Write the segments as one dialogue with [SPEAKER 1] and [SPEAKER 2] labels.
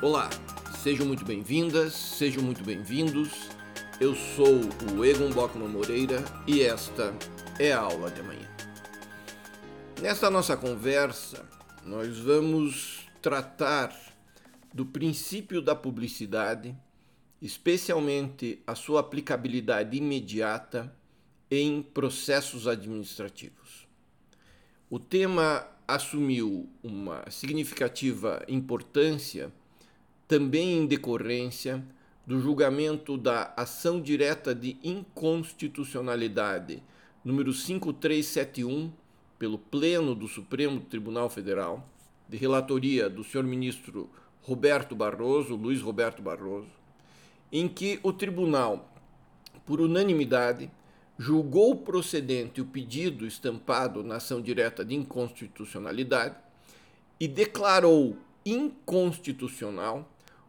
[SPEAKER 1] Olá, sejam muito bem-vindas, sejam muito bem-vindos. Eu sou o Egon Bockman Moreira e esta é a aula de amanhã. Nesta nossa conversa, nós vamos tratar do princípio da publicidade, especialmente a sua aplicabilidade imediata em processos administrativos. O tema assumiu uma significativa importância também em decorrência do julgamento da ação direta de inconstitucionalidade número 5371 pelo Pleno do Supremo Tribunal Federal, de relatoria do senhor ministro Roberto Barroso, Luiz Roberto Barroso, em que o tribunal, por unanimidade, julgou procedente o pedido estampado na ação direta de inconstitucionalidade e declarou inconstitucional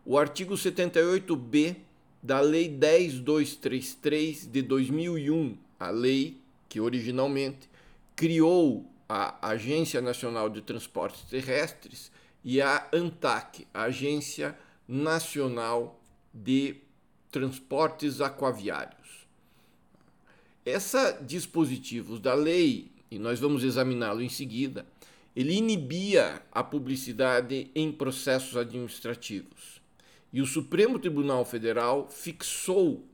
[SPEAKER 1] o artigo 78b da Lei 10233 de 2001, a lei que originalmente criou a Agência Nacional de Transportes Terrestres e a ANTAC, a Agência Nacional de Transportes Aquaviários. Essa dispositivos da lei, e nós vamos examiná-lo em seguida, ele inibia a publicidade em processos administrativos. E o Supremo Tribunal Federal fixou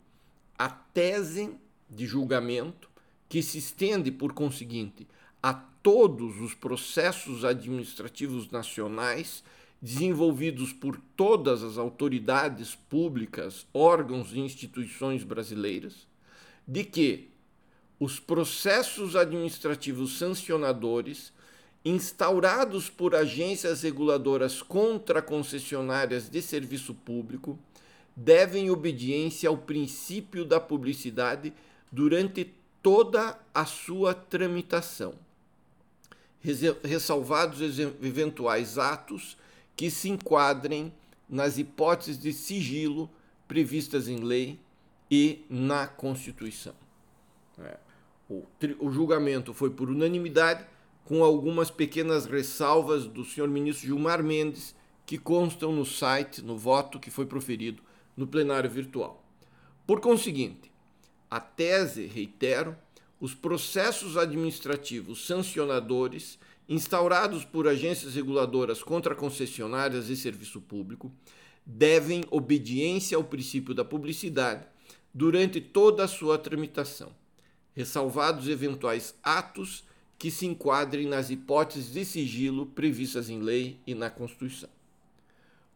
[SPEAKER 1] a tese de julgamento que se estende, por conseguinte, a todos os processos administrativos nacionais desenvolvidos por todas as autoridades públicas, órgãos e instituições brasileiras, de que os processos administrativos sancionadores instaurados por agências reguladoras contra concessionárias de serviço público devem obediência ao princípio da publicidade durante toda a sua tramitação, ressalvados eventuais atos que se enquadrem nas hipóteses de sigilo previstas em lei e na Constituição. É. O, o julgamento foi por unanimidade, com algumas pequenas ressalvas do senhor ministro Gilmar Mendes, que constam no site, no voto que foi proferido no plenário virtual. Por conseguinte, a tese, reitero, os processos administrativos sancionadores instaurados por agências reguladoras contra concessionárias e serviço público devem obediência ao princípio da publicidade durante toda a sua tramitação ressalvados eventuais atos que se enquadrem nas hipóteses de sigilo previstas em lei e na Constituição.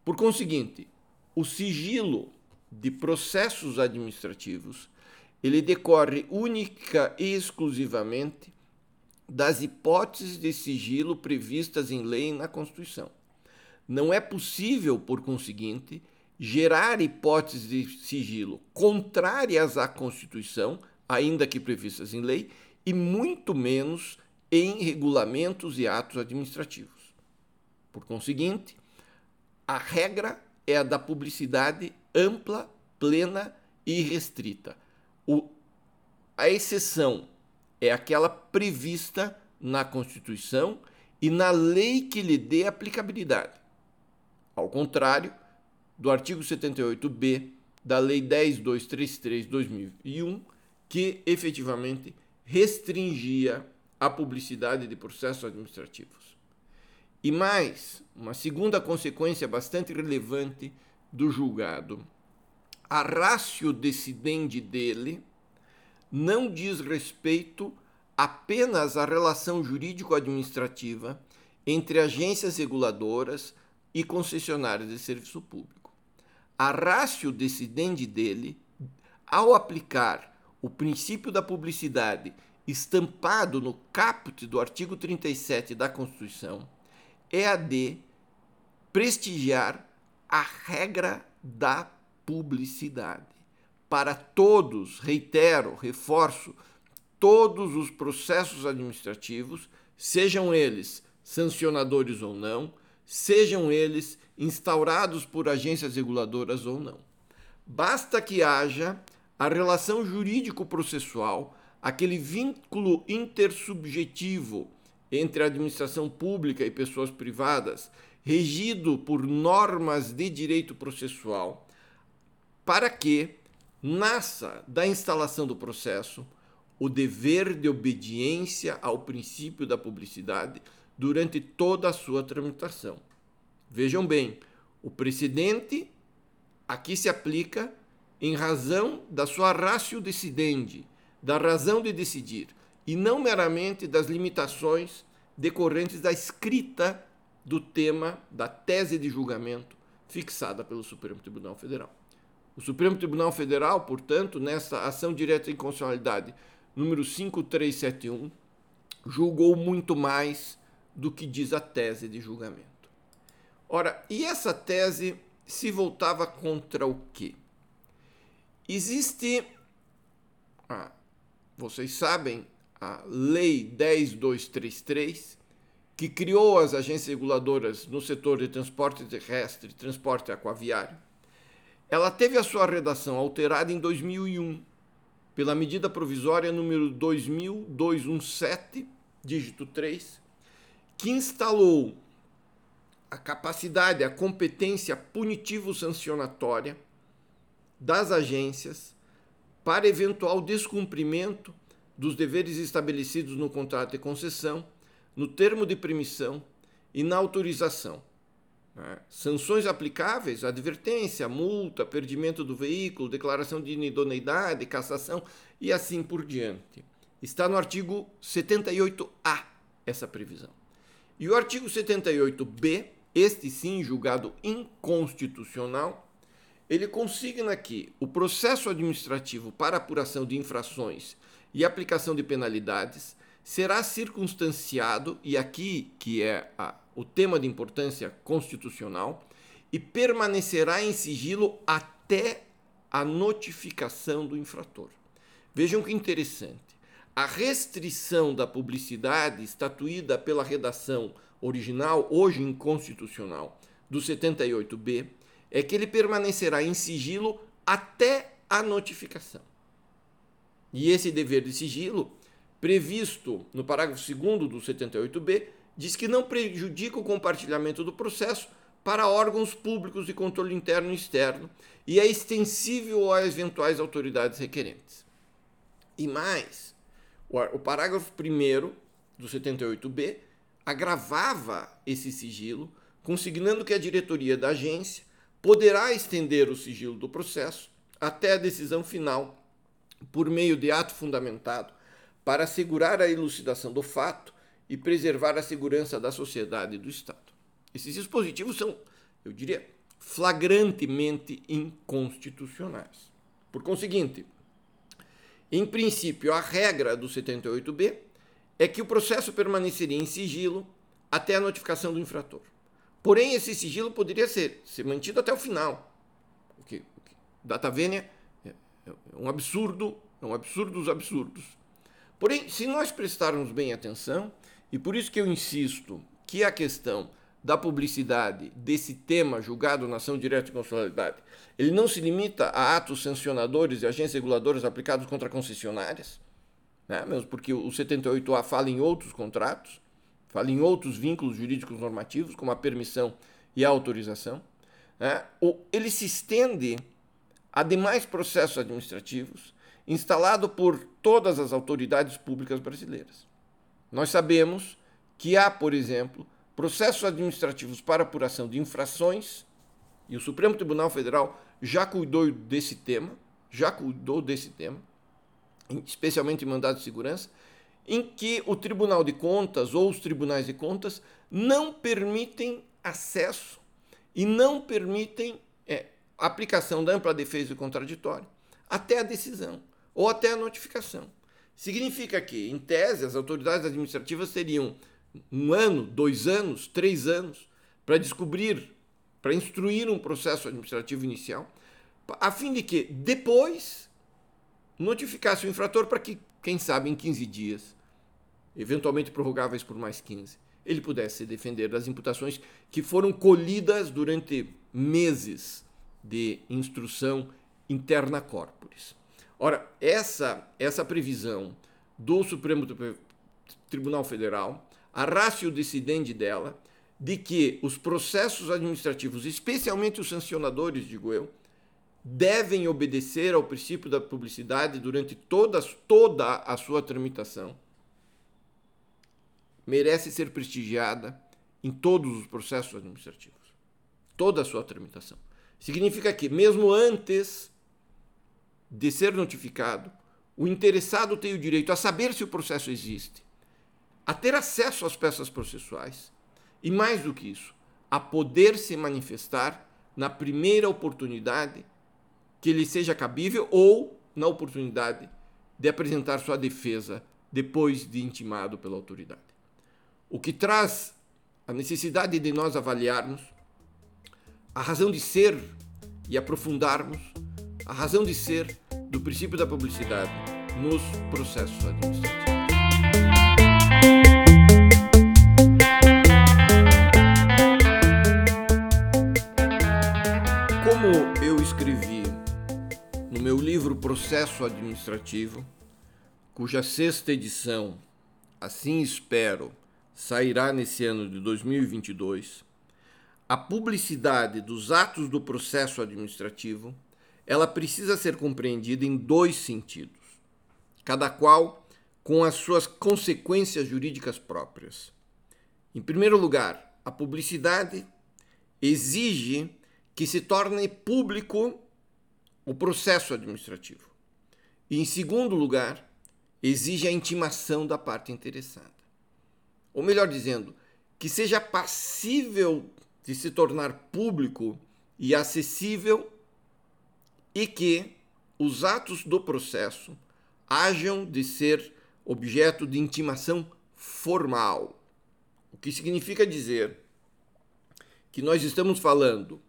[SPEAKER 1] Por conseguinte, o sigilo de processos administrativos ele decorre única e exclusivamente das hipóteses de sigilo previstas em lei e na Constituição. Não é possível, por conseguinte, gerar hipóteses de sigilo contrárias à Constituição ainda que previstas em lei, e muito menos em regulamentos e atos administrativos. Por conseguinte, a regra é a da publicidade ampla, plena e restrita. O, a exceção é aquela prevista na Constituição e na lei que lhe dê aplicabilidade. Ao contrário do artigo 78b da Lei 10233/2001, que efetivamente restringia a publicidade de processos administrativos. E mais, uma segunda consequência bastante relevante do julgado. A ratio decidendi dele não diz respeito apenas à relação jurídico-administrativa entre agências reguladoras e concessionárias de serviço público. A ratio decidendi dele, ao aplicar o princípio da publicidade estampado no caput do artigo 37 da Constituição é a de prestigiar a regra da publicidade. Para todos, reitero, reforço, todos os processos administrativos, sejam eles sancionadores ou não, sejam eles instaurados por agências reguladoras ou não. Basta que haja a relação jurídico-processual, aquele vínculo intersubjetivo entre a administração pública e pessoas privadas regido por normas de direito processual, para que nasça da instalação do processo o dever de obediência ao princípio da publicidade durante toda a sua tramitação. Vejam bem, o precedente aqui se aplica em razão da sua ratio decidendi, da razão de decidir, e não meramente das limitações decorrentes da escrita do tema da tese de julgamento fixada pelo Supremo Tribunal Federal. O Supremo Tribunal Federal, portanto, nessa ação direta de inconstitucionalidade número 5371, julgou muito mais do que diz a tese de julgamento. Ora, e essa tese se voltava contra o quê? Existe, ah, vocês sabem, a Lei 10233, que criou as agências reguladoras no setor de transporte terrestre e transporte aquaviário. Ela teve a sua redação alterada em 2001 pela medida provisória número 2217, dígito 3, que instalou a capacidade, a competência punitivo-sancionatória das agências para eventual descumprimento dos deveres estabelecidos no contrato de concessão, no termo de permissão e na autorização. Né? Sanções aplicáveis, advertência, multa, perdimento do veículo, declaração de inidoneidade, cassação e assim por diante. Está no artigo 78A essa previsão. E o artigo 78B, este sim julgado inconstitucional, ele consigna que o processo administrativo para apuração de infrações e aplicação de penalidades será circunstanciado, e aqui que é a, o tema de importância constitucional, e permanecerá em sigilo até a notificação do infrator. Vejam que interessante. A restrição da publicidade estatuída pela redação original, hoje inconstitucional, do 78B, é que ele permanecerá em sigilo até a notificação. E esse dever de sigilo, previsto no parágrafo 2 do 78B, diz que não prejudica o compartilhamento do processo para órgãos públicos de controle interno e externo e é extensível a eventuais autoridades requerentes. E mais, o parágrafo 1 do 78B agravava esse sigilo, consignando que a diretoria da agência poderá estender o sigilo do processo até a decisão final por meio de ato fundamentado para assegurar a elucidação do fato e preservar a segurança da sociedade e do Estado. Esses dispositivos são, eu diria, flagrantemente inconstitucionais. Por conseguinte, em princípio, a regra do 78B é que o processo permaneceria em sigilo até a notificação do infrator. Porém, esse sigilo poderia ser, ser mantido até o final. O que, data vênia é um absurdo, é um absurdo dos absurdos. Porém, se nós prestarmos bem atenção, e por isso que eu insisto que a questão da publicidade desse tema julgado na ação direta de constitucionalidade, ele não se limita a atos sancionadores e agências reguladoras aplicados contra concessionárias, né? mesmo porque o 78A fala em outros contratos, fala em outros vínculos jurídicos normativos, como a permissão e a autorização. Né? Ele se estende a demais processos administrativos instalado por todas as autoridades públicas brasileiras. Nós sabemos que há, por exemplo, processos administrativos para apuração de infrações, e o Supremo Tribunal Federal já cuidou desse tema, já cuidou desse tema, especialmente em mandado de segurança, em que o Tribunal de Contas ou os tribunais de contas não permitem acesso e não permitem é, aplicação da ampla defesa e contraditório até a decisão ou até a notificação. Significa que, em tese, as autoridades administrativas teriam um ano, dois anos, três anos para descobrir, para instruir um processo administrativo inicial, a fim de que depois notificasse o infrator para que, quem sabe, em 15 dias, eventualmente prorrogáveis por mais 15, ele pudesse se defender das imputações que foram colhidas durante meses de instrução interna corporis. Ora, essa, essa previsão do Supremo Tribunal Federal, a ratio decidente dela, de que os processos administrativos, especialmente os sancionadores, digo eu, devem obedecer ao princípio da publicidade durante toda, toda a sua tramitação. Merece ser prestigiada em todos os processos administrativos, toda a sua tramitação. Significa que, mesmo antes de ser notificado, o interessado tem o direito a saber se o processo existe, a ter acesso às peças processuais e, mais do que isso, a poder se manifestar na primeira oportunidade que lhe seja cabível ou na oportunidade de apresentar sua defesa depois de intimado pela autoridade. O que traz a necessidade de nós avaliarmos a razão de ser e aprofundarmos a razão de ser do princípio da publicidade nos processos administrativos. Processo Administrativo, cuja sexta edição, assim espero, sairá nesse ano de 2022, a publicidade dos atos do processo administrativo, ela precisa ser compreendida em dois sentidos, cada qual com as suas consequências jurídicas próprias. Em primeiro lugar, a publicidade exige que se torne público o processo administrativo. E, em segundo lugar, exige a intimação da parte interessada. Ou melhor dizendo, que seja passível de se tornar público e acessível e que os atos do processo hajam de ser objeto de intimação formal. O que significa dizer que nós estamos falando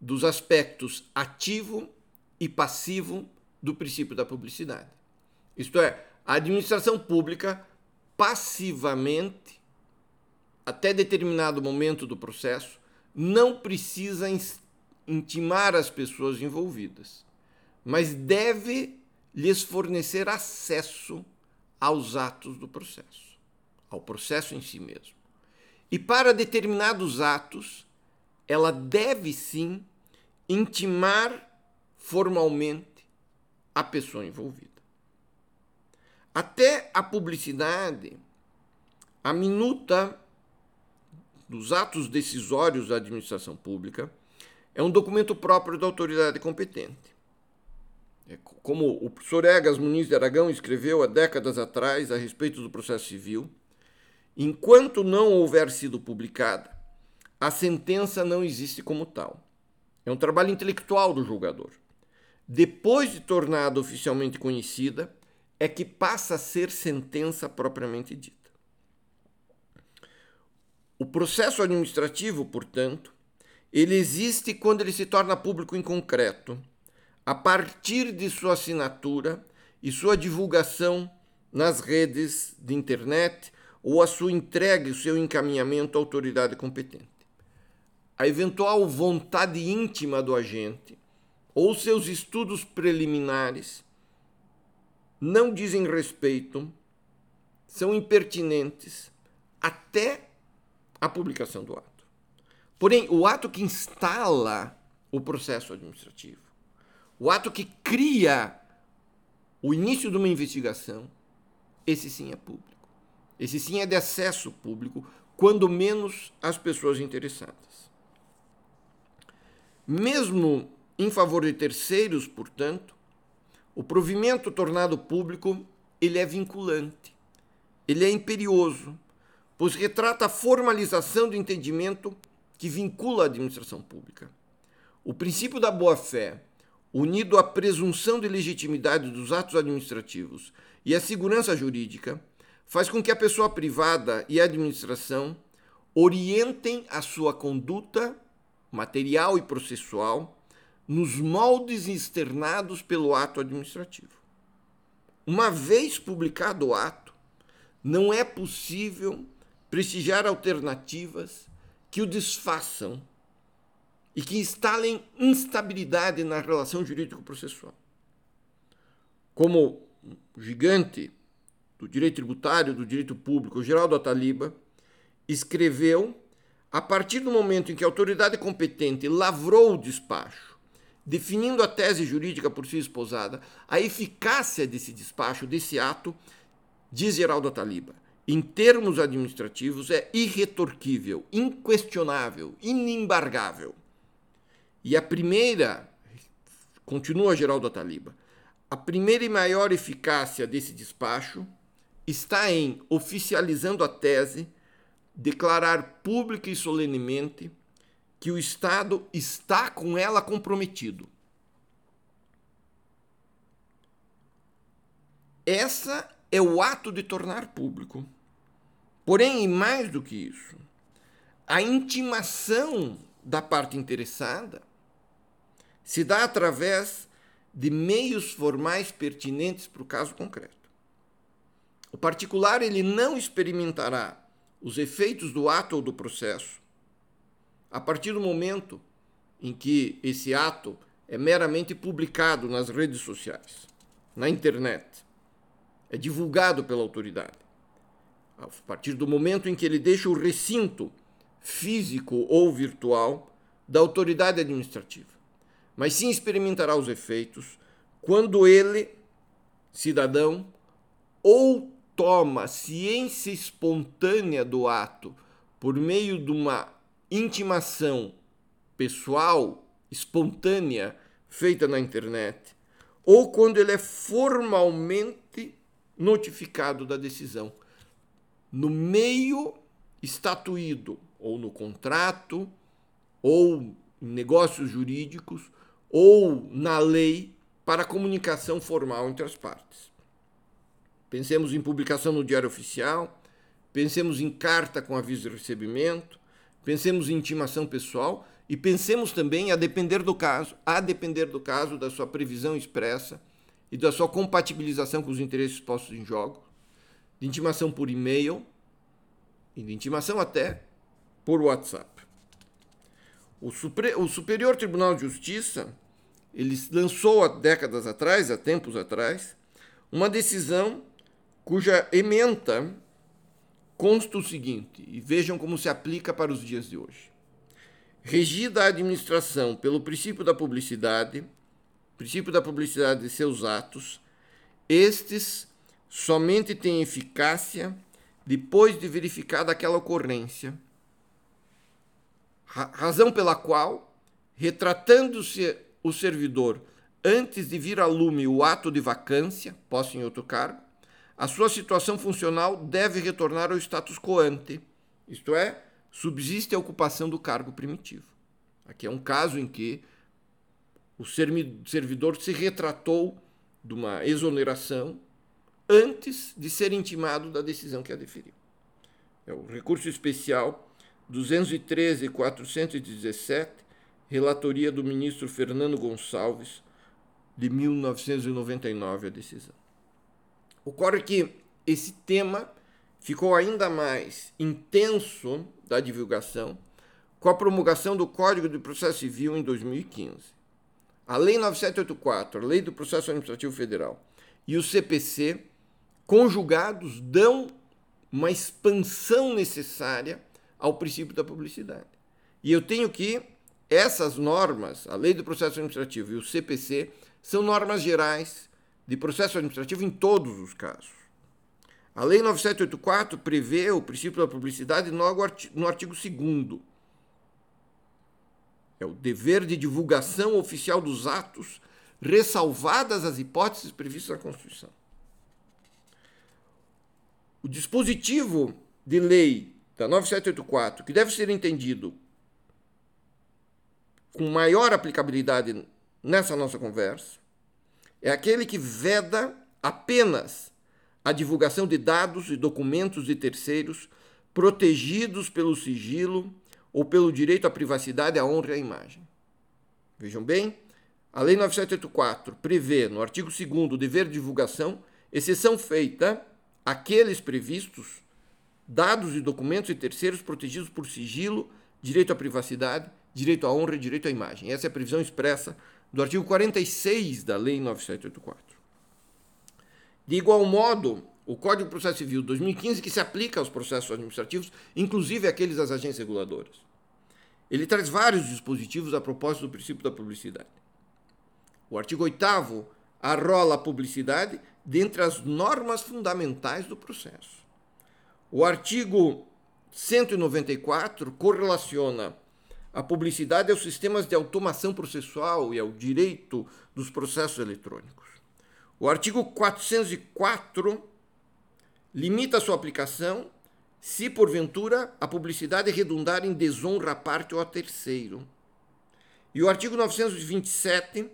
[SPEAKER 1] dos aspectos ativo e passivo do princípio da publicidade. Isto é, a administração pública passivamente, até determinado momento do processo, não precisa intimar as pessoas envolvidas, mas deve lhes fornecer acesso aos atos do processo, ao processo em si mesmo. E para determinados atos, ela deve sim intimar formalmente a pessoa envolvida. Até a publicidade, a minuta dos atos decisórios da administração pública é um documento próprio da autoridade competente. É como o professor Egas Muniz de Aragão escreveu há décadas atrás a respeito do processo civil, enquanto não houver sido publicada, a sentença não existe como tal. É um trabalho intelectual do julgador depois de tornada oficialmente conhecida, é que passa a ser sentença propriamente dita. O processo administrativo, portanto, ele existe quando ele se torna público em concreto, a partir de sua assinatura e sua divulgação nas redes de internet ou a sua entrega e o seu encaminhamento à autoridade competente. A eventual vontade íntima do agente ou seus estudos preliminares não dizem respeito, são impertinentes até a publicação do ato. Porém, o ato que instala o processo administrativo, o ato que cria o início de uma investigação, esse sim é público. Esse sim é de acesso público, quando menos as pessoas interessadas. Mesmo em favor de terceiros, portanto, o provimento tornado público ele é vinculante, ele é imperioso, pois retrata a formalização do entendimento que vincula a administração pública. O princípio da boa-fé, unido à presunção de legitimidade dos atos administrativos e à segurança jurídica, faz com que a pessoa privada e a administração orientem a sua conduta material e processual nos moldes externados pelo ato administrativo. Uma vez publicado o ato, não é possível prestigiar alternativas que o desfaçam e que instalem instabilidade na relação jurídico-processual. Como gigante do direito tributário, do direito público, Geraldo Ataliba, escreveu a partir do momento em que a autoridade competente lavrou o despacho, definindo a tese jurídica por si esposada, a eficácia desse despacho, desse ato, diz Geraldo Ataliba, em termos administrativos, é irretorquível, inquestionável, inembargável. E a primeira, continua Geraldo Ataliba, a primeira e maior eficácia desse despacho está em, oficializando a tese, declarar pública e solenemente que o Estado está com ela comprometido. Essa é o ato de tornar público. Porém, e mais do que isso, a intimação da parte interessada se dá através de meios formais pertinentes para o caso concreto. O particular ele não experimentará os efeitos do ato ou do processo a partir do momento em que esse ato é meramente publicado nas redes sociais, na internet, é divulgado pela autoridade. A partir do momento em que ele deixa o recinto físico ou virtual da autoridade administrativa. Mas sim experimentará os efeitos quando ele, cidadão, ou toma ciência espontânea do ato por meio de uma intimação pessoal, espontânea, feita na internet, ou quando ele é formalmente notificado da decisão, no meio estatuído, ou no contrato, ou em negócios jurídicos, ou na lei para comunicação formal entre as partes. Pensemos em publicação no Diário Oficial, pensemos em carta com aviso de recebimento, pensemos em intimação pessoal e pensemos também, a depender do caso, a depender do caso, da sua previsão expressa e da sua compatibilização com os interesses postos em jogo, de intimação por e-mail e de intimação até por WhatsApp. O, Supre o Superior Tribunal de Justiça ele lançou há décadas atrás, há tempos atrás, uma decisão cuja ementa consta o seguinte, e vejam como se aplica para os dias de hoje. Regida a administração pelo princípio da publicidade, princípio da publicidade de seus atos, estes somente têm eficácia depois de verificada aquela ocorrência, razão pela qual, retratando-se o servidor antes de vir a lume o ato de vacância, posse em outro cargo, a sua situação funcional deve retornar ao status quo ante, isto é, subsiste a ocupação do cargo primitivo. Aqui é um caso em que o servidor se retratou de uma exoneração antes de ser intimado da decisão que a deferiu. É o recurso especial 213.417, relatoria do ministro Fernando Gonçalves, de 1999, a decisão. Ocorre que esse tema ficou ainda mais intenso da divulgação com a promulgação do Código de Processo Civil em 2015. A Lei 9784, a Lei do Processo Administrativo Federal, e o CPC, conjugados, dão uma expansão necessária ao princípio da publicidade. E eu tenho que essas normas, a Lei do Processo Administrativo e o CPC, são normas gerais de processo administrativo em todos os casos. A Lei 9784 prevê o princípio da publicidade no artigo 2 É o dever de divulgação oficial dos atos, ressalvadas as hipóteses previstas na Constituição. O dispositivo de lei da 9784, que deve ser entendido com maior aplicabilidade nessa nossa conversa, é aquele que veda apenas a divulgação de dados e documentos de terceiros protegidos pelo sigilo ou pelo direito à privacidade, à honra e à imagem. Vejam bem, a Lei 9784 prevê, no artigo 2 o dever de divulgação, exceção feita àqueles previstos dados e documentos de terceiros protegidos por sigilo, direito à privacidade, direito à honra e direito à imagem. Essa é a previsão expressa do artigo 46 da Lei 9784. De igual modo, o Código de Processo Civil 2015, que se aplica aos processos administrativos, inclusive aqueles das agências reguladoras. Ele traz vários dispositivos a propósito do princípio da publicidade. O artigo 8 arrola a publicidade dentre as normas fundamentais do processo. O artigo 194 correlaciona a publicidade aos sistemas de automação processual e ao direito dos processos eletrônicos. O artigo 404 limita sua aplicação se, porventura, a publicidade redundar em desonra à parte ou a terceiro. E o artigo 927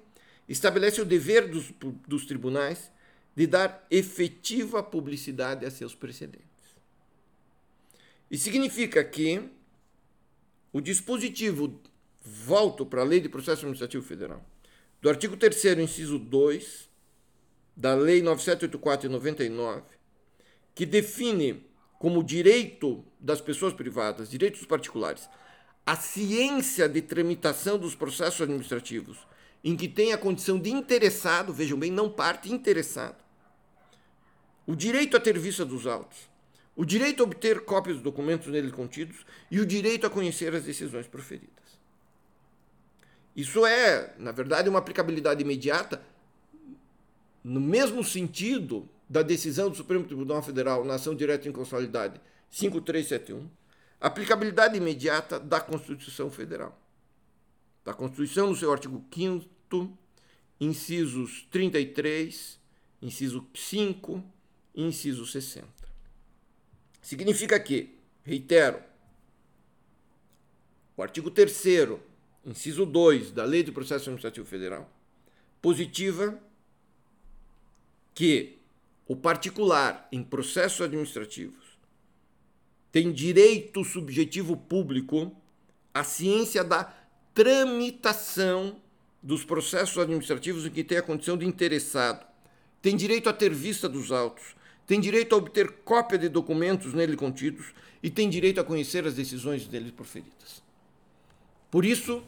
[SPEAKER 1] estabelece o dever dos, dos tribunais de dar efetiva publicidade a seus precedentes. E significa que o dispositivo, volto para a Lei de Processo Administrativo Federal, do artigo 3 inciso 2 da Lei 9784 de 99, que define como direito das pessoas privadas, direitos particulares, a ciência de tramitação dos processos administrativos em que tem a condição de interessado, vejam bem, não parte, interessado, o direito a ter vista dos autos, o direito a obter cópias dos documentos nele contidos e o direito a conhecer as decisões proferidas. Isso é, na verdade, uma aplicabilidade imediata no mesmo sentido da decisão do Supremo Tribunal Federal na ação direta em constitucionalidade 5371, aplicabilidade imediata da Constituição Federal. Da Constituição, no seu artigo 5 incisos 33, inciso 5 e inciso 60. Significa que, reitero, o artigo 3 inciso 2 da Lei de Processo Administrativo Federal, positiva que o particular em processos administrativos tem direito subjetivo público à ciência da tramitação dos processos administrativos em que tem a condição de interessado, tem direito a ter vista dos autos, tem direito a obter cópia de documentos nele contidos e tem direito a conhecer as decisões dele proferidas. Por isso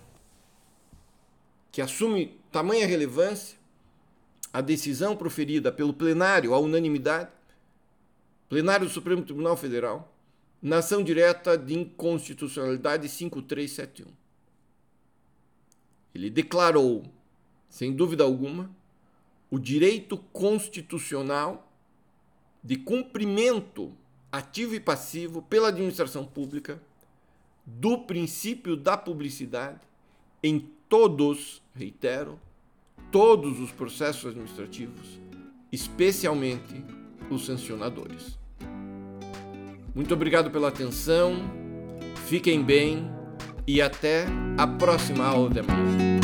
[SPEAKER 1] que assume tamanha relevância a decisão proferida pelo plenário à unanimidade, plenário do Supremo Tribunal Federal, na ação direta de inconstitucionalidade 5371. Ele declarou, sem dúvida alguma, o direito constitucional de cumprimento ativo e passivo pela administração pública do princípio da publicidade em todos, reitero, todos os processos administrativos, especialmente os sancionadores. Muito obrigado pela atenção, fiquem bem e até a próxima aula de amanhã.